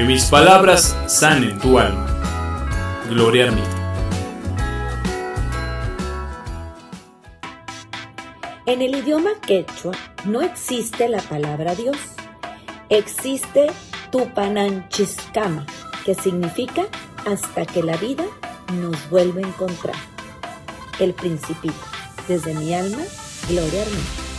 Que mis palabras sanen tu alma. Gloria a mí. En el idioma quechua no existe la palabra Dios. Existe Tupananchiscama, que significa hasta que la vida nos vuelve a encontrar. El principito. Desde mi alma, Gloria a mí.